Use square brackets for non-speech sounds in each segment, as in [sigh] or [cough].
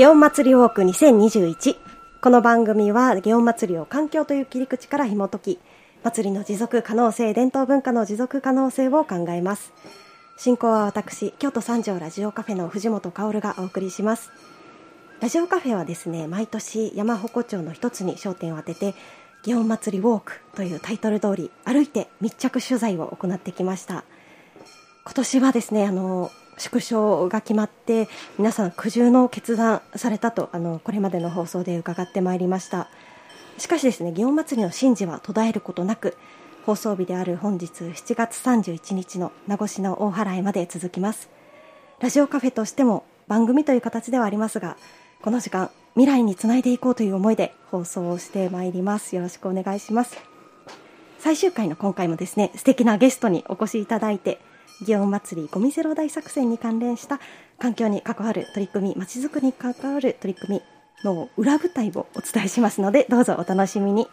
祇園祭りウォーク2021この番組は祇園祭を環境という切り口から紐解き祭りの持続可能性伝統文化の持続可能性を考えます。進行は私京都三条ラジオカフェの藤本薫がお送りします。ラジオカフェはですね毎年山鉾町の一つに焦点を当てて祇園祭りウォークというタイトル通り歩いて密着取材を行ってきました。今年はですねあの縮小が決まって皆さん苦渋の決断されたとあのこれまでの放送で伺ってまいりました。しかしですね祇園祭の神事は途絶えることなく放送日である本日7月31日の名護市の大払いまで続きます。ラジオカフェとしても番組という形ではありますがこの時間未来につないでいこうという思いで放送をしてまいります。よろしくお願いします。最終回の今回もですね素敵なゲストにお越しいただいて祇園祭ゴミゼロ大作戦に関連した環境に関わる取り組みまちづくりに関わる取り組みの裏舞台をお伝えしますのでどうぞお楽しみに。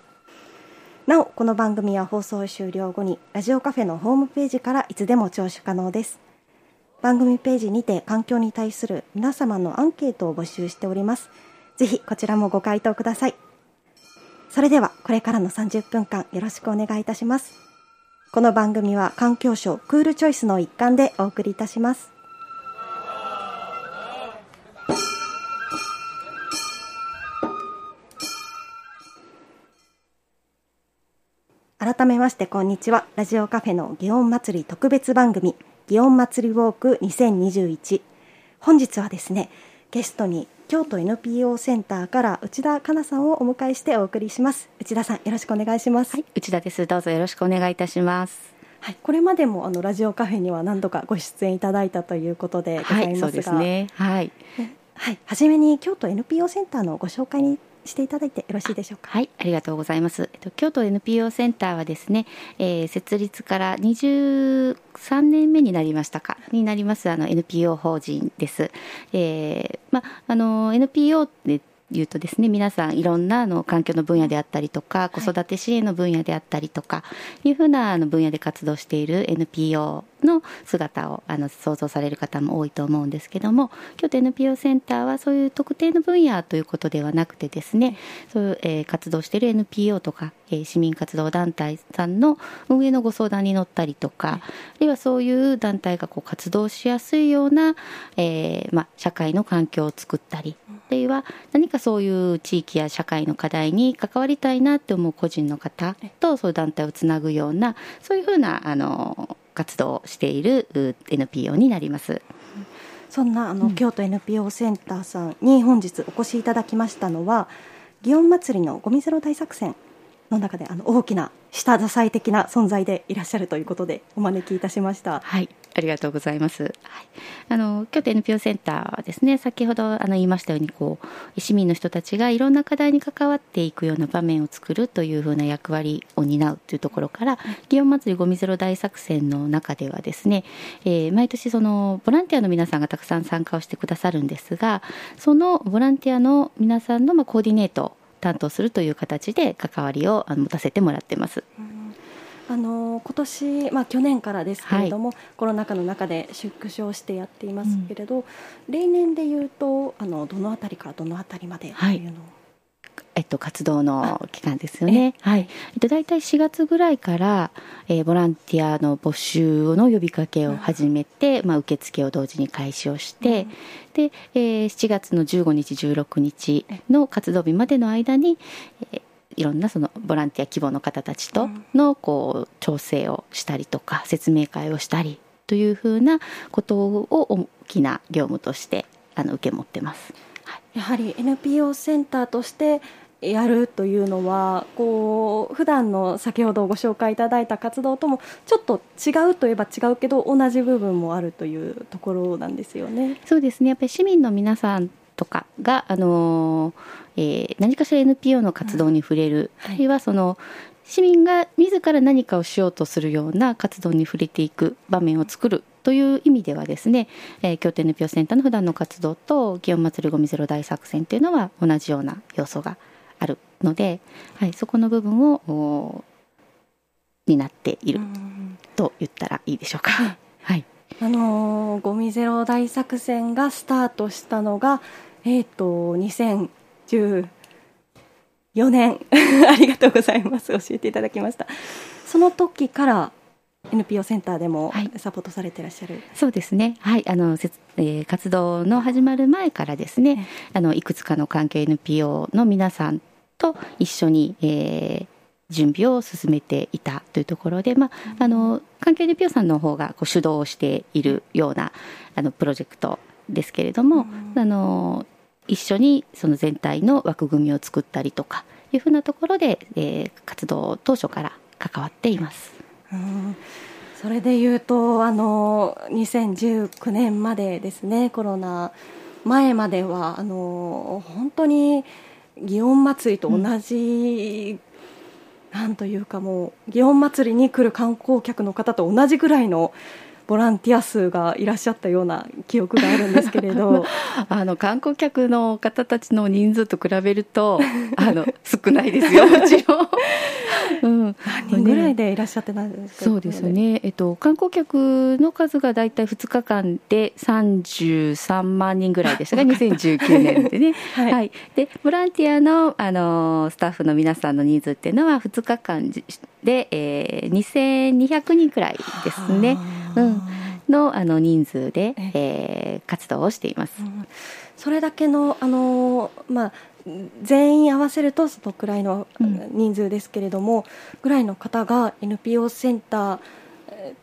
なおこの番組は放送終了後にラジオカフェのホームページからいつでも聴取可能です。番組ページにて環境に対する皆様のアンケートを募集しております。ぜひこちらもご回答ください。それではこれからの30分間よろしくお願いいたします。この番組は環境省クールチョイスの一環でお送りいたします。改めましてこんにちは。ラジオカフェの祇園祭り特別番組祇園祭りウォーク2021本日はですねゲストに京都 NPO センターから内田香奈さんをお迎えしてお送りします。内田さんよろしくお願いします。はい内田です。どうぞよろしくお願いいたします。はい、これまでもあのラジオカフェには何度かご出演いただいたということでございますが、はい、そうですね。はい。はい、はじめに京都 NPO センターのご紹介にしていただいてよろしいでしょうか？はい、ありがとうございます。えっと京都 NPO センターはですね、えー、設立から23年目になりましたか？になりますあの NPO 法人です。えー、まあの NPO って言うとですね皆さんいろんなあの環境の分野であったりとか子育て支援の分野であったりとかいうふうなあの分野で活動している NPO の姿をあの想像される方も多いと思うんですけども京都 NPO センターはそういう特定の分野ということではなくてですねそういう、えー、活動している NPO とか、えー、市民活動団体さんの運営のご相談に乗ったりとか、あるいはそういう団体がこう活動しやすいような、えーま、社会の環境を作ったりあるいは何かそういう地域や社会の課題に関わりたいなって思う個人の方とそういう団体をつなぐようなそういうふうなあの活動をしている NPO になります。そんなあの、うん、京都 NPO センターさんに本日お越しいただきましたのは祇園祭のゴミゼロ大作戦の中であの大きな下支え的な存在でいらっしゃるということでお招きいたしました。はい、ありがとうございます。はい、あの京都 NPO センターはですね、先ほどあの言いましたようにこう市民の人たちがいろんな課題に関わっていくような場面を作るというふうな役割を担うというところから、祇園祭りゴミゼロ大作戦の中ではですね、えー、毎年そのボランティアの皆さんがたくさん参加をしてくださるんですが、そのボランティアの皆さんのまあコーディネート担当するという形で関わりを持たせてもらってます。あの今年、まあ、去年からですけれども、はい、コロナ禍の中で縮小してやっていますけれど、うん、例年でいうとあのどのあたりからどのあたりまでというのを、はいえっと、活動の期間ですよね。はい。えっと、大体4月ぐらいから、えー、ボランティアの募集の呼びかけを始めて、うん、まあ、受付を同時に開始をして、うん、で、えー、7月の15日、16日の活動日までの間に、えーいろんなそのボランティア希望の方たちとのこう調整をしたりとか説明会をしたりというふうなことを大きな業務としてあの受け持ってます。はい、やはり NPO センターとしてやるというのはこう普段の先ほどご紹介いただいた活動ともちょっと違うといえば違うけど同じ部分もあるというところなんですよね。そうですねやっぱり市民の皆さんとかが、あのえー、何かしら NPO の活動に触れる、うん、あるいはその市民が自ら何かをしようとするような活動に触れていく場面を作るという意味ではですね、えー、京都 NPO センターの普段の活動と祇園祭りごみゼロ大作戦というのは同じような要素があるので、はい、そこの部分をになっていると言ったらいいでしょうか。[laughs] はい、あのー、ゴミゼロ大作戦がスタートしたのが、えっ、ー、と2014年ありがとうございます。教えていただきました。その時から NPO センターでもサポートされていらっしゃる、はい、そうですね、はい。あのえー、活動の始まる前からですね、あのいくつかの関係 NPO の皆さんと一緒に、えー、準備を進めていたというところで、まあ、あの関係 NPO さんの方がこう主導しているようなあのプロジェクトですけれども、あの一緒にその全体の枠組みを作ったりとかいうふうなところで、えー、活動当初から関わっています。それでいうとあの2019年までですねコロナ前まではあの本当に祇園祭と同じ、うん、なんというかもう祇園祭に来る観光客の方と同じぐらいのボランティア数がいらっしゃったような記憶があるんですけれど。[laughs] あの観光客の方たちの人数と比べると [laughs] あの少ないですよ [laughs] もちろん。うん、何人ぐらいでいらっしゃってないですか、そうですね、えっと、観光客の数が大体2日間で33万人ぐらいでしたが2019年でね、はい、はい、でボランティアのあのスタッフの皆さんの人数っていうのは2日間で、えー、2200人くらいですね。うん。のあの人数で、えー、活動をしています。うん、それだけのあのまあ全員合わせるとそのくらいの人数ですけれども、うん、ぐらいの方が NPO センター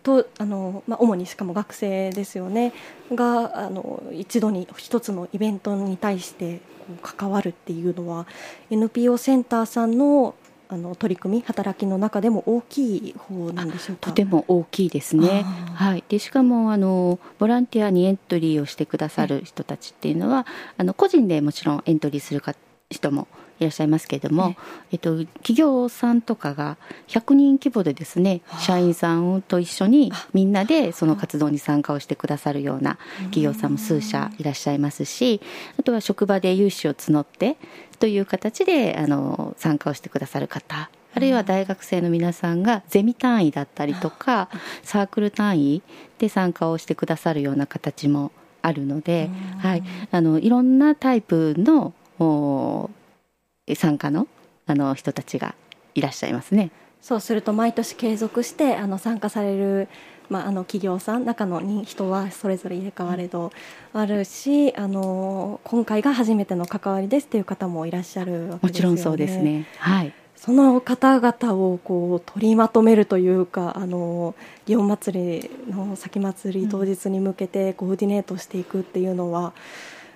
とあの、まあ、主にしかも学生ですよね。があの一度に一つのイベントに対して関わるっていうのは NPO センターさんのあの取り組み働きの中でも大きい方なんでしょうか？とても大きいですね、はい、でしかもあのボランティアにエントリーをしてくださる人たちっていうのは、あの個人でもちろんエントリーするか人もいらっしゃいますけれども、えっと、企業さんとかが100人規模でですね社員さんと一緒にみんなでその活動に参加をしてくださるような企業さんも数社いらっしゃいますしあとは職場で有志を募ってという形であの参加をしてくださる方あるいは大学生の皆さんがゼミ単位だったりとかサークル単位で参加をしてくださるような形もあるので、はい、あのいろんなタイプの参加のあの人たちがいらっしゃいますね。そうすると毎年継続してあの参加される、まあ、あの企業さん中の人はそれぞれ入れ替われどあるしあの今回が初めての関わりですっていう方もいらっしゃるわけですよね。もちろんそうですね、はい、その方々をこう取りまとめるというかあの祇園祭りの先祭り当日に向けてコーディネートしていくっていうのは、うん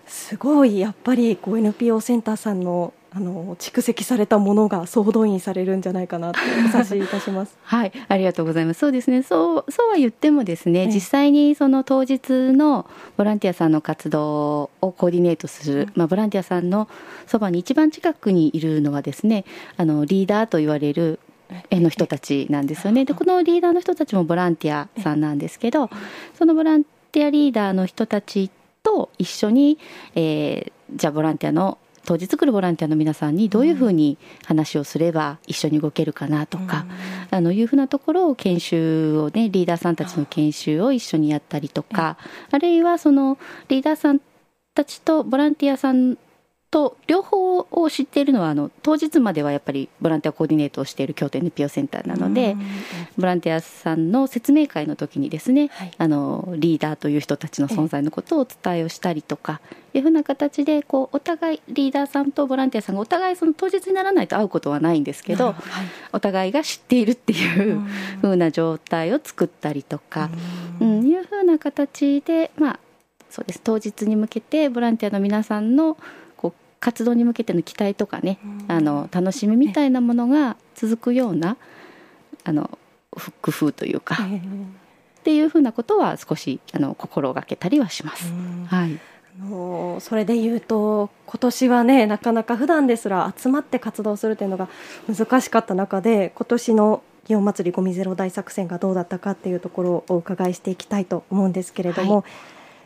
すごいやっぱりこう NPO センターさんのあの蓄積されたものが総動員されるんじゃないかなとお察しいたします。[laughs] はいありがとうございます。そうですねそうそうは言ってもですね、実際にその当日のボランティアさんの活動をコーディネートする、まあ、ボランティアさんのそばに一番近くにいるのはですねあのリーダーと言われる絵の人たちなんですよね。でこのリーダーの人たちもボランティアさんなんですけどそのボランティアリーダーの人たちと一緒に、えー、じゃあボランティアの当日来るボランティアの皆さんにどういうふうに話をすれば一緒に動けるかなとか、うん、あのいうふうなところを研修をねリーダーさんたちの研修を一緒にやったりとか、あるいはそのリーダーさんたちとボランティアさんと両方を知っているのはあの当日まではやっぱりボランティアコーディネートをしている京都 NPO センターなのでボランティアさんの説明会の時にですね、はい、あのリーダーという人たちの存在のことをお伝えをしたりとかい。うふうな形でこうお互いリーダーさんとボランティアさんがお互いその当日にならないと会うことはないんですけど、はい、お互いが知っているっていうふうな状態を作ったりとか、うん、いうふうな形でまあそうです。当日に向けてボランティアの皆さんの活動に向けての期待とかね、あの楽しみみたいなものが続くようなあの工夫というか、っていうふうなことは少しあの心がけたりはします。はい。あのそれで言うと今年はねなかなか普段ですら集まって活動するというのが難しかった中で今年の祇園祭りゴミゼロ大作戦がどうだったかっていうところをお伺いしていきたいと思うんですけれども、はい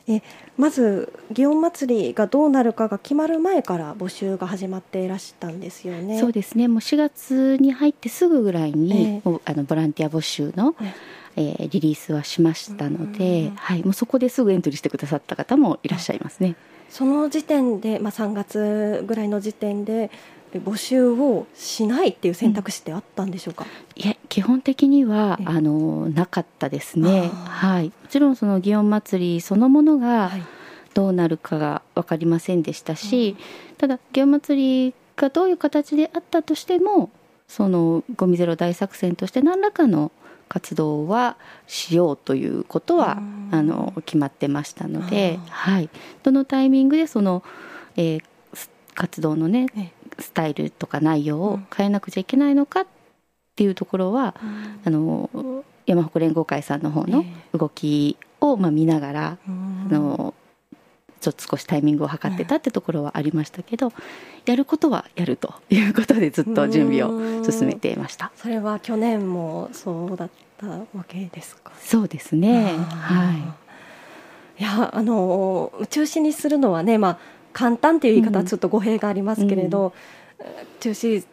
えまず祇園祭りがどうなるかが決まる前から募集が始まっていらしたんですよね。そうですね。もう4月に入ってすぐぐらいに、えー、あのボランティア募集の、えー、えー、リリースはしましたので、はい、もうそこですぐエントリーしてくださった方もいらっしゃいますね。その時点で、まあ、3月ぐらいの時点で募集をしないっていう選択肢ってあったんでしょうか、うん、いや基本的にはあのなかったですね、はい、もちろんその祇園祭そのものがどうなるかが分かりませんでしたし、はい、ただ祇園祭がどういう形であったとしてもそのゴミゼロ大作戦として何らかの活動はしようということはあの決まってましたので、はい、どのタイミングでその、えー、活動のねスタイルとか内容を変えなくちゃいけないのかっていうところは、あの山鉾連合会さんの方の動きを、まあ、見ながら、あのちょっと少しタイミングを測ってたってところはありましたけど、やることはやるということでずっと準備を進めていました。それは去年もそうだったわけですか？そうですね。はい。いやあの中止にするのはね、まあ、簡単っていう言い方はちょっと語弊がありますけれど、うん、中止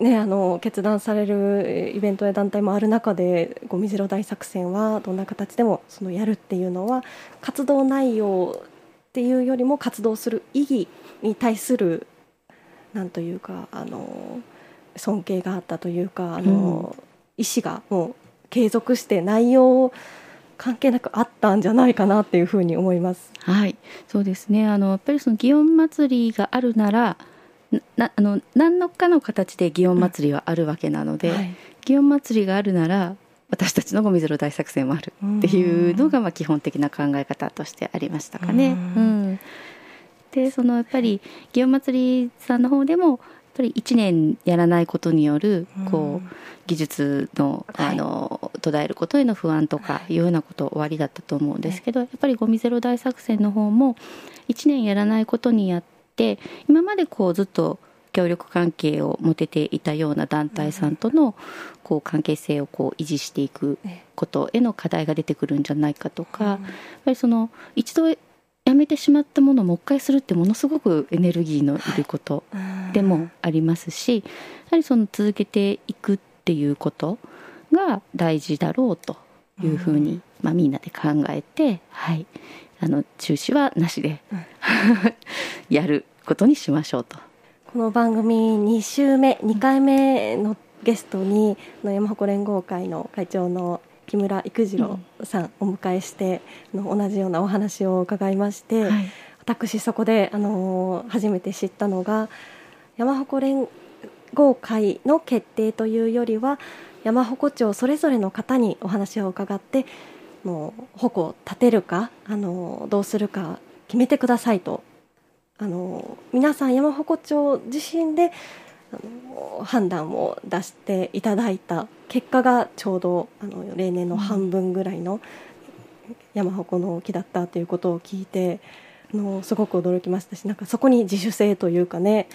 ね、あの決断されるイベントや団体もある中でゴミゼロ大作戦はどんな形でもそのやるっていうのは活動内容っていうよりも活動する意義に対するなんというかあの尊敬があったというかあの、うん、意思がもう継続して内容関係なくあったんじゃないかなっていうふうに思います。はい、そうですね。あのやっぱりその祇園祭りがあるなら、なあの何のかの形で祇園祭りはあるわけなので、うんはい、祇園祭りがあるなら私たちのゴミゼロ大作戦もあるっていうのがまあ基本的な考え方としてありましたかね。うん、でそのやっぱり祇園祭さんの方でもやっぱり1年やらないことによるこう技術のあの途絶えることへの不安とかい。うようなこと終わりだったと思うんですけどやっぱりゴミゼロ大作戦の方も1年やらないことにやって今までこうずっと協力関係を持てていたような団体さんとのこう関係性をこう維持していくことへの課題が出てくるんじゃないかとか、やっぱりその一度やめてしまったものをもう一回するってものすごくエネルギーのいることでもありますし、やはりその続けていくっていうことが大事だろうというふうに、まあ、みんなで考えて、はい、あの中止はなしで [laughs] やることにしましょうと。この番組2週目2回目のゲストにの山鉾連合会の会長の木村育次郎さんお迎えしての同じようなお話を伺いまして、はい、私そこであの初めて知ったのが山鉾連合会の決定というよりは山鉾町それぞれの方にお話を伺ってもう鉾を立てるかあのどうするか決めてくださいと。あの皆さん山鉾町自身であの判断を出していただいた結果がちょうどあの例年の半分ぐらいの山鉾の木だったということを聞いてあのすごく驚きましたしなんかそこに自主性というかね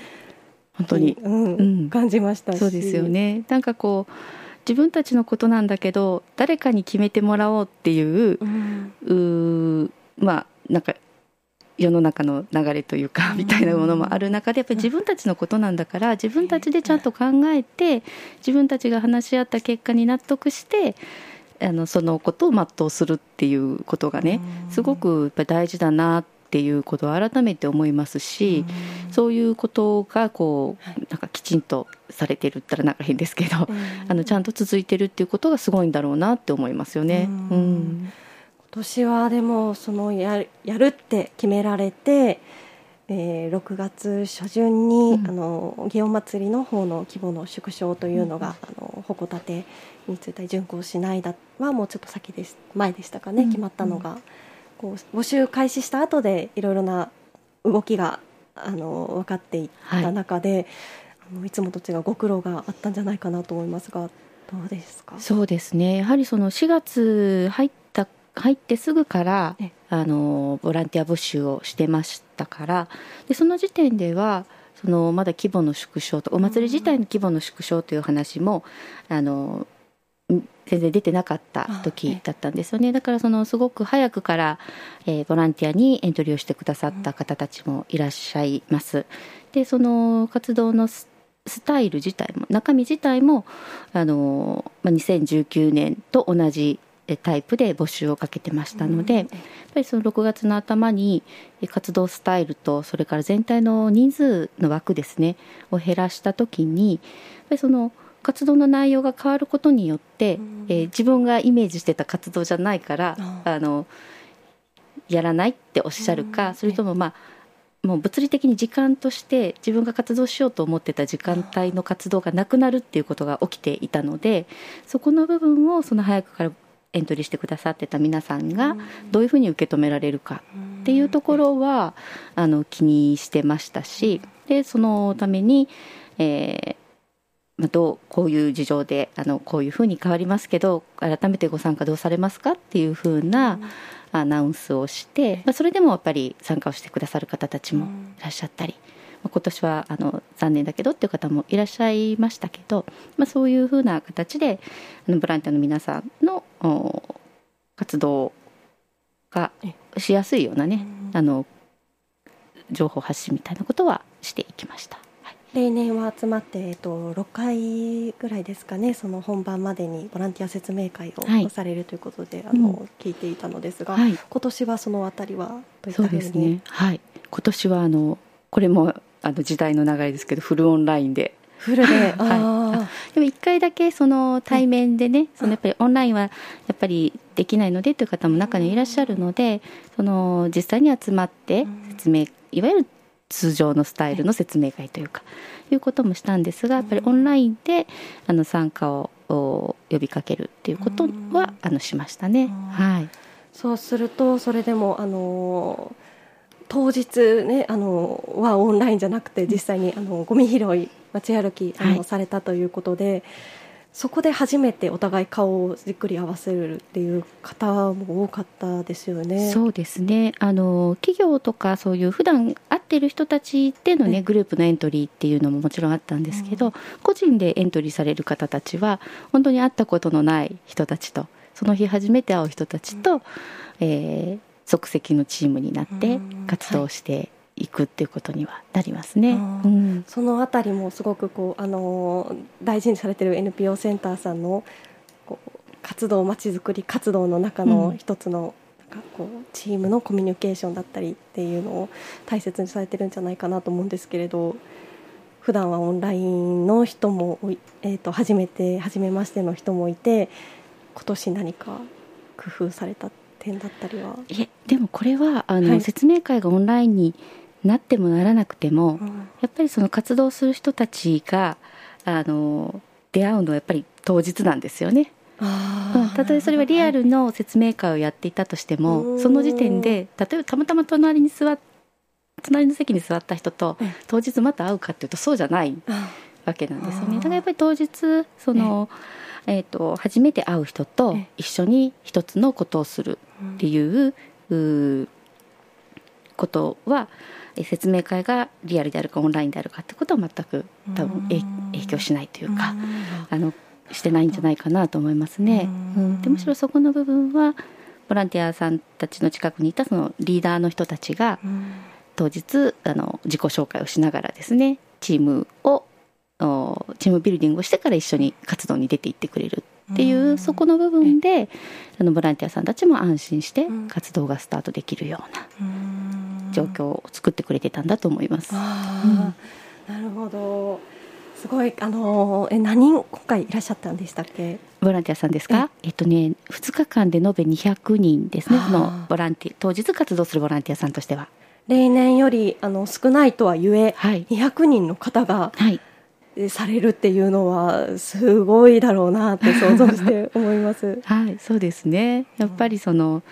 本当に、うんうん、感じましたそうですよね。なんかこう自分たちのことなんだけど誰かに決めてもらおうっていう、うん、うまあなんか世の中の流れというかみたいなものもある中でやっぱり自分たちのことなんだから自分たちでちゃんと考えて自分たちが話し合った結果に納得してあのそのことを全うするっていうことがねすごくやっぱり大事だなっていうことを改めて思いますしそういうことがこうなんかきちんとされてるったらなんか変ですけどあのちゃんと続いてるっていうことがすごいんだろうなって思いますよね。うん。今年はでもそのややるって決められて、えー、6月初旬に、うん、あの祇園祭の方の規模の縮小というのが、うん、あの鉾立てについて巡行しないだはもうちょっと先です。前でしたかね、うん、決まったのが、こう募集開始した後でいろいろな動きがあの分かっていった中で、はい、あのいつもと違うご苦労があったんじゃないかなと思いますがどうですか？そうですね。やはりその4月入った入ってすぐからあのボランティア募集をしてましたからでその時点ではそのまだ規模の縮小とお祭り自体の規模の縮小という話もあの全然出てなかった時だったんですよね。だからそのすごく早くから、えー、ボランティアにエントリーをしてくださった方たちもいらっしゃいます。でその活動のスタイル自体も中身自体もあの、まあ、2019年と同じタイプで募集をかけてましたので、ぱりその6月の頭に活動スタイルとそれから全体の人数の枠ですねを減らした時にやっぱりその活動の内容が変わることによって、うん、えー、自分がイメージしてた活動じゃないから、あのやらないっておっしゃるか、うん、それともまあもう物理的に時間として自分が活動しようと思ってた時間帯の活動がなくなるっていうことが起きていたのでそこの部分をその早くからエントリーしてくださってた皆さんがどういうふうに受け止められるかっていうところはあの気にしてましたしでそのために、えー、どうこういう事情であのこういうふうに変わりますけど改めてご参加どうされますかっていうふうなアナウンスをして、まあ、それでもやっぱり参加をしてくださる方たちもいらっしゃったり。今年はあの残念だけどっていう方もいらっしゃいましたけど、まあ、そういうふうな形であのボランティアの皆さんの活動がしやすいようなね、あの情報発信みたいなことはしていきました。例年は集まって、えっと、6回ぐらいですかねその本番までにボランティア説明会をされるということで、はい、あの、うん、聞いていたのですが、はい、今年はそのあたりはどういったふうに？そうですね。はい。今年はあのこれもあの時代の流れですけどフルオンラインで。フルで、はい、でも1回だけその対面でね、はい、そのやっぱりオンラインはやっぱりできないのでという方も中にいらっしゃるのでその実際に集まって説明いわゆる通常のスタイルの説明会というか、いうこともしたんですがやっぱりオンラインであの参加を呼びかけるっていうことはあのしましたね。はい、そうするとそれでもあのー当日ねあのはオンラインじゃなくて実際にあのゴミ拾い街歩きあの、はい、されたということでそこで初めてお互い顔をじっくり合わせるっていう方も多かったですよね。そうですね。あの企業とかそういう普段会ってる人たちでのね、ね、グループのエントリーっていうのももちろんあったんですけど、うん、個人でエントリーされる方たちは本当に会ったことのない人たちとその日初めて会う人たちと、うん、えー即席のチームになって活動していくっていうことにはなりますね。うん、そのあたりもすごくこうあの大事にされてる NPO センターさんのこう活動まちづくり活動の中の一つの、なんかこうチームのコミュニケーションだったりっていうのを大切にされてるんじゃないかなと思うんですけれど普段はオンラインの人も、えー、と初めて初めましての人もいて今年何か工夫された点だったりは？えでもこれはあの、はい、説明会がオンラインになってもならなくても、うん、やっぱりその活動する人たちがあの出会うのはやっぱり当日なんですよね。たとえそれはリアルの説明会をやっていたとしても、その時点で例えばたまたま隣に座っ隣の席に座った人と当日また会うかっていうとそうじゃないわけなんですよね。だからやっぱり当日その、えーと、初めて会う人と一緒に一つのことをするっていううことは説明会がリアルであるかオンラインであるかってことは全く多分影響しないというかあのしてないんじゃないかなと思いますね。うん、でむしろそこの部分はボランティアさんたちの近くにいたそのリーダーの人たちが当日あの自己紹介をしながらですねチームをチームビルディングをしてから一緒に活動に出ていってくれるっていうそこの部分であのボランティアさんたちも安心して活動がスタートできるような状況を作ってくれてたんだと思います。うん、なるほど。すごいあのえ何人今回いらっしゃったんでしたっけ？ボランティアさんですか？えっとね2日間で延べ200人ですね。そのボランティア当日活動するボランティアさんとしては。例年よりあの少ないとはゆえ、はい、200人の方が、はいされるっていうのはすごいだろうなって想像して思います。[laughs] はいそうですね。やっぱりその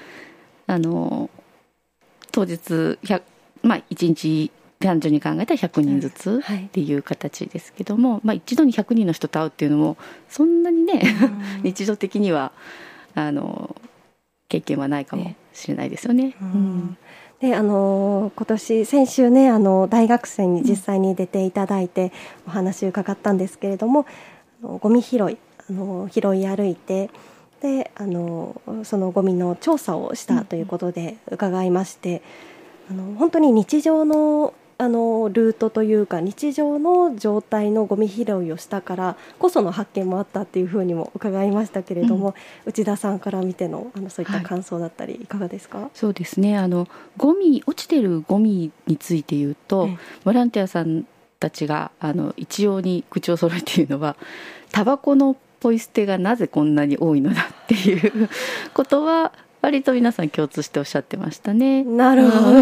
あの当日まあ1日男女に考えたら100人ずつっていう形ですけども、はい、まあ、一度に100人の人と会うっていうのもそんなにね [laughs] 日常的にはあの経験はないかもしれないですよね。うん、うんであの今年先週ねあの大学生に実際に出ていただいてお話を伺ったんですけれども、うん、ゴミ拾いあの拾い歩いてであのそのゴミの調査をしたということで伺いまして、あの本当に日常のあのルートというか日常の状態のゴミ拾いをしたからこその発見もあったっていうふうにも伺いましたけれども、うん、内田さんから見てのあのそういった感想だったりいかがですか、はい、そうですね。あのゴミ落ちてるゴミについて言うと、ボランティアさんたちがあの一様に口を揃えているのはタバコのポイ捨てがなぜこんなに多いのだっていうことは割と皆さん共通しておっしゃってましたね。なるほど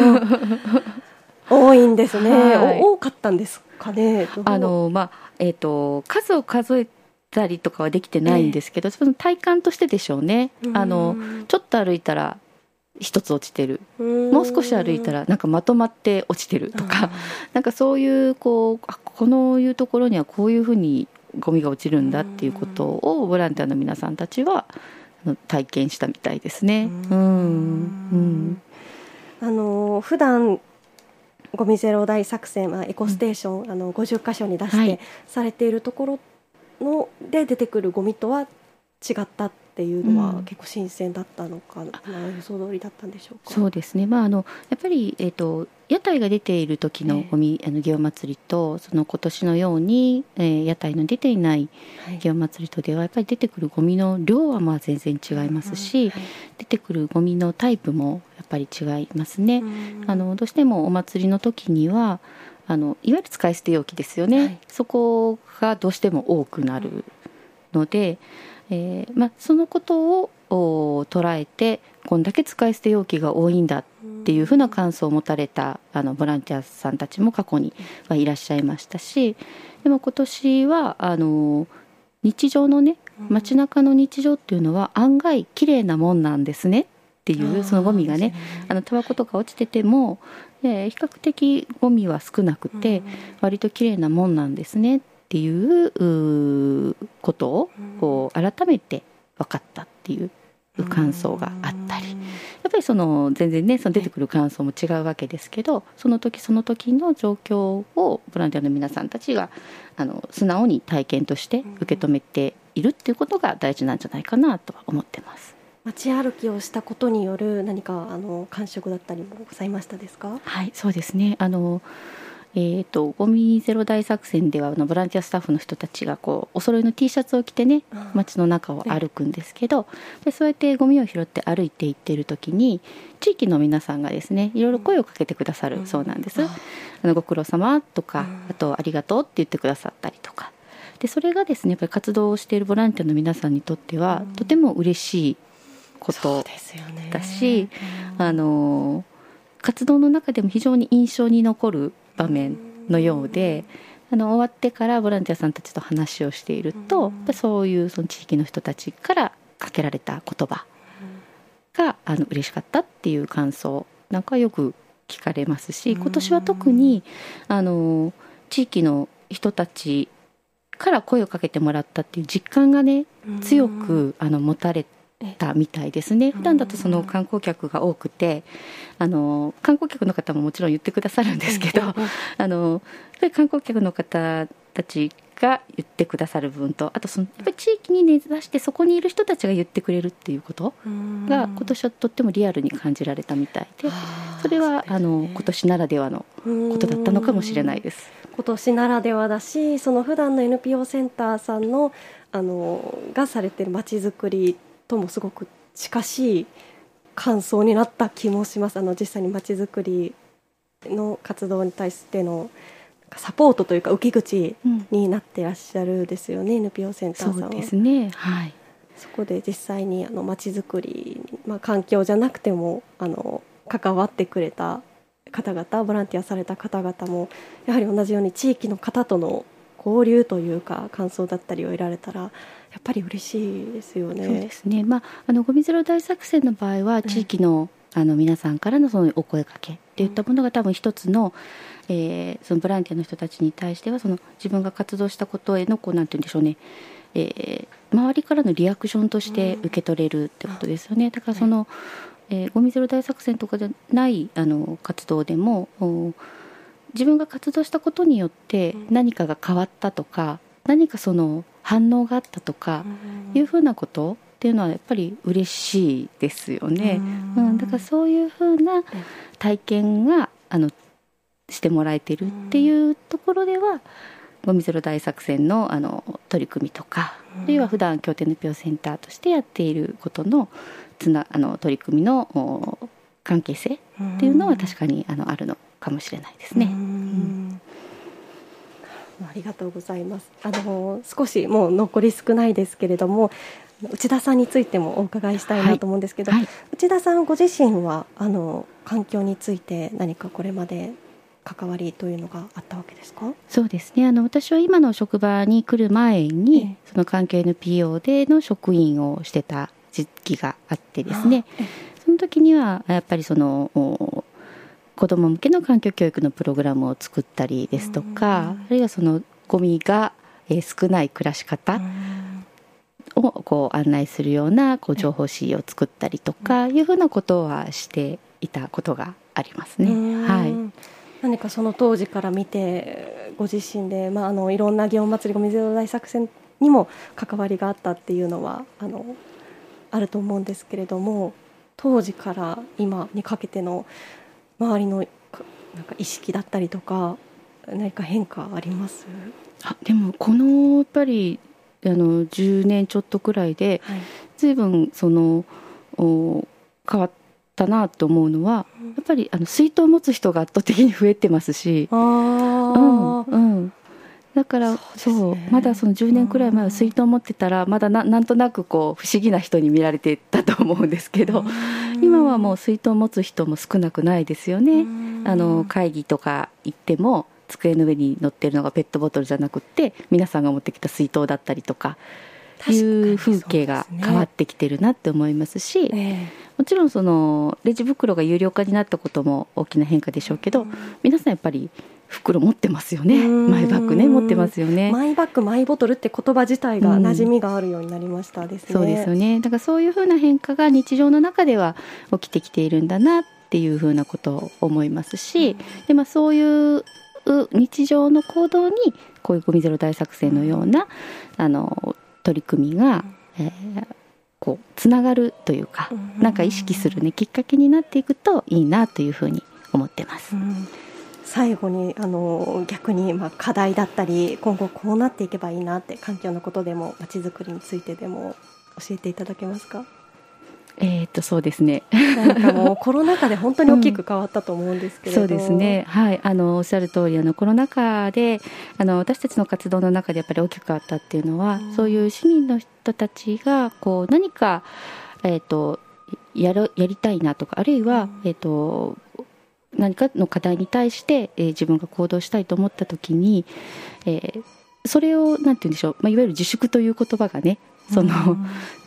[laughs] 多いんですね、はい、多かったんですかね？あのまあえっ、ー、と数を数えたりとかはできてないんですけど、えー、その体感としてでしょうね。あのちょっと歩いたら一つ落ちてる。もう少し歩いたらなんかまとまって落ちてるとか [laughs] なんかそういうこうあこのいうところにはこういうふうにゴミが落ちるんだっていうことをボランティアの皆さんたちは体験したみたいですね。うん、うん、あの普段ゴミゼロ大作戦、まあ、エコステーション、うん、あの50箇所に出してされているところので出てくるゴミとは違ったっていうのは結構新鮮だったのかな、うん、予想通りだったんでしょうか？そうですね。まああのやっぱりえっ、ー、と屋台が出ている時のゴミ、えー、あの祇園祭とその今年のように、えー、屋台の出ていない祇園祭とではやっぱり出てくるゴミの量はまあ全然違いますし、はい、出てくるゴミのタイプもやっぱり違いますね。あのどうしてもお祭りの時にはあのいわゆる使い捨て容器ですよね、はい、そこがどうしても多くなるので、えーまあ、そのことを捉えてこんだけ使い捨て容器が多いんだっていうふうな感想を持たれたあのボランティアさんたちも過去にはいらっしゃいましたしでも今年はあの日常のね街中の日常っていうのは案外綺麗なもんなんですねっていうそのゴミがねあのタバコとか落ちてても比較的ゴミは少なくて割と綺麗なもんなんですねっていうことをこう改めて分かったっていう感想があったりやっぱりその全然ねその出てくる感想も違うわけですけどその時その時の状況をボランティアの皆さんたちがあの素直に体験として受け止めているっていうことが大事なんじゃないかなとは思ってます。街歩きをしたことによる何かあの感触だったりもございましたですか？はいそうですねあのえーと、ゴミゼロ大作戦ではあのボランティアスタッフの人たちがこうお揃いの T シャツを着てね街の中を歩くんですけど、でそうやってゴミを拾って歩いていっている時に地域の皆さんがですねいろいろ声をかけてくださるそうなんです。あのご苦労様とかあとありがとうって言ってくださったりとか。でそれがですねやっぱり活動をしているボランティアの皆さんにとってはとても嬉しいことだし、あの活動の中でも非常に印象に残る場面のようで。あの終わってからボランティアさんたちと話をしていると、そういうその地域の人たちからかけられた言葉があの嬉しかったっていう感想なんかよく聞かれますし今年は特にあの地域の人たちから声をかけてもらったっていう実感がね強くあの持たれたみたいですね。普段だとその観光客が多くてあの観光客の方ももちろん言ってくださるんですけどあのやっぱり観光客の方たちが言ってくださる部分とあとそのやっぱり地域に根ざしてそこにいる人たちが言ってくれるっていうことが今年はとってもリアルに感じられたみたいでそれはあの今年ならではのことだったのかもしれないです。今年ならではだしその普段の NPO センターさんのあのがされてるまちづくりともすごく近しい感想になった気もします。あの実際にまちづくりの活動に対してのサポートというか受け口になってらっしゃるですよね、うん、NPO センターさんは。そうですね。はい。そこで実際にあの街づくり、まあ、環境じゃなくてもあの関わってくれた方々ボランティアされた方々もやはり同じように地域の方との交流というか感想だったりを得られたらやっぱり嬉しいですよね。そうですね。まああのゴミゼロ大作戦の場合は地域の、うん、あの皆さんからのそのお声かけっていったものが多分一つの、えー、そのボランティアの人たちに対してはその自分が活動したことへのこうなんて言うんでしょうね。えー、周りからのリアクションとして受け取れるってことですよね。だからその、えー、ゴミゼロ大作戦とかじゃないあの活動でも自分が活動したことによって何かが変わったとか何かその反応があったとかいうふうなことっていうのはやっぱり嬉しいですよね。うん、だからそういうふうな体験があのしてもらえてるっていうところでは、ゴミゼロ大作戦のあの取り組みとか、あるいは普段京都 NPO センターとしてやっていることのつなあの取り組みの関係性っていうのは確かにあのあるのかもしれないですね。うんありがとうございます。あの少しもう残り少ないですけれども、内田さんについてもお伺いしたいなと思うんですけど、はい。はい、内田さんご自身はあの環境について何かこれまで関わりというのがあったわけですか？そうですね。あの私は今の職場に来る前に、えその環境 NPO での職員をしてた時期があってですね。その時にはやっぱりその子ども向けの環境教育のプログラムを作ったりですとかあるいはそのゴミが少ない暮らし方をこう案内するようなこう情報誌を作ったりとかいうふうなことはしていたことがありますね。はい、何かその当時から見てご自身で、まあ、あのいろんな祇園祭りごみゼロ大作戦にも関わりがあったっていうのはあのあると思うんですけれども当時から今にかけての周りのなんか意識だったりとか何か変化あります？あでもこのやっぱりあの10年ちょっとくらいで、はい、随分そのお変わったなと思うのは、うん、やっぱりあの水筒を持つ人が圧倒的に増えてますし。あ、うんうん、だからそう、ね、まだその10年くらい前は水筒を持ってたらまだななんとなくこう不思議な人に見られてたと思うんですけど今はもう水筒を持つ人も少なくないですよね。あの会議とか行っても机の上に乗ってるのがペットボトルじゃなくって皆さんが持ってきた水筒だったりとかいう風景が変わってきてるなって思いますし、ねもちろんそのレジ袋が有料化になったことも大きな変化でしょうけど、皆さんやっぱり袋持ってますよね。マイバッグね持ってますよね。マイバッグマイボトルって言葉自体が馴染みがあるようになりましたですね、そうですよね。だからそういうふうな変化が日常の中では起きてきているんだなっていうふうなことを思いますし、でまあ、そういう日常の行動にこういうゴミゼロ大作戦のようなあの取り組みが、えー、こうつながるというか、なんか意識するねきっかけになっていくといいなというふうに思ってます。最後にあの逆にまあ課題だったり今後こうなっていけばいいなって環境のことでもまちづくりについてでも教えていただけますか？えー、っとそうですね。なんかもうコロナ禍で本当に大きく変わったと思うんですけれど、うん、そうですね。はい、あのおっしゃる通りあのコロナ禍であの私たちの活動の中でやっぱり大きく変わったっていうのは、うん、そういう市民の人たちがこう何かえー、っとやるやりたいなとかあるいは、うん、えっと何かの課題に対して、えー、自分が行動したいと思った時に、えー、それをなんて言うんでしょう、まあ、いわゆる自粛という言葉がねその、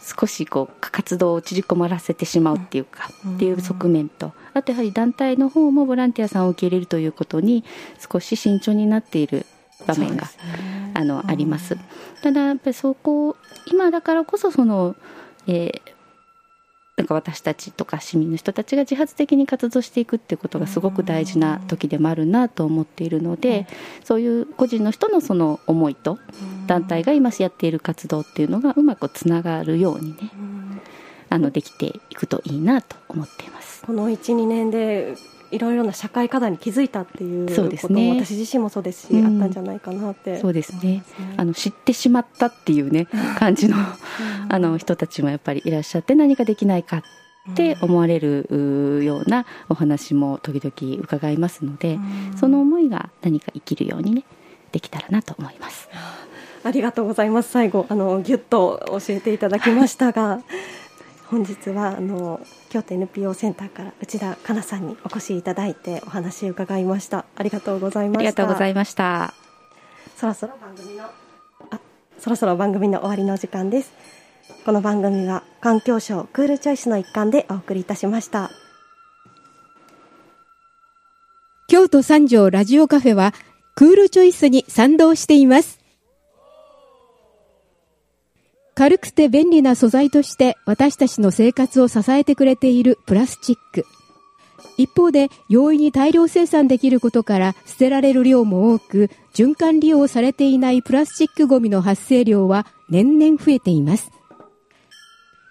少しこう活動を縮こまらせてしまうっていうか、っていう側面と。あとやはり団体の方もボランティアさんを受け入れるということに少し慎重になっている場面が、ね、あの、あります。ただやっぱりそこ今だからこそその、えー、なんか私たちとか市民の人たちが自発的に活動していくっていうことがすごく大事な時でもあるなと思っているので、そういう個人の人のその思いと団体が今やっている活動っていうのがうまくつながるようにね、あのできていくといいなと思っています。この1、2年でいろいろな社会課題に気づいたっていうことも、ね、私自身もそうですし、うん、あったんじゃないかなって。そうですね、ね、あの知ってしまったっていうね感じのあの人たちもやっぱりいらっしゃって何かできないかって思われるようなお話も時々伺いますので、うん、その思いが何か生きるようにねできたらなと思います。ありがとうございます。最後あのぎゅっと教えていただきましたが。本日はあの京都 NPO センターから内田香奈さんにお越しいただいてお話を伺いました。ありがとうございました。ありがとうございました。そろそろ番組のあそろそろ番組の終わりの時間です。この番組は環境省クールチョイスの一環でお送りいたしました。京都三条ラジオカフェはクールチョイスに賛同しています軽くて便利な素材として私たちの生活を支えてくれているプラスチック。一方で容易に大量生産できることから捨てられる量も多く循環利用されていないプラスチックごみの発生量は年々増えています。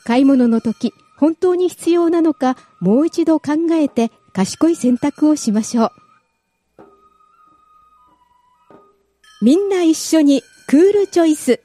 買い物の時本当に必要なのかもう一度考えて賢い選択をしましょう。みんな一緒にクールチョイス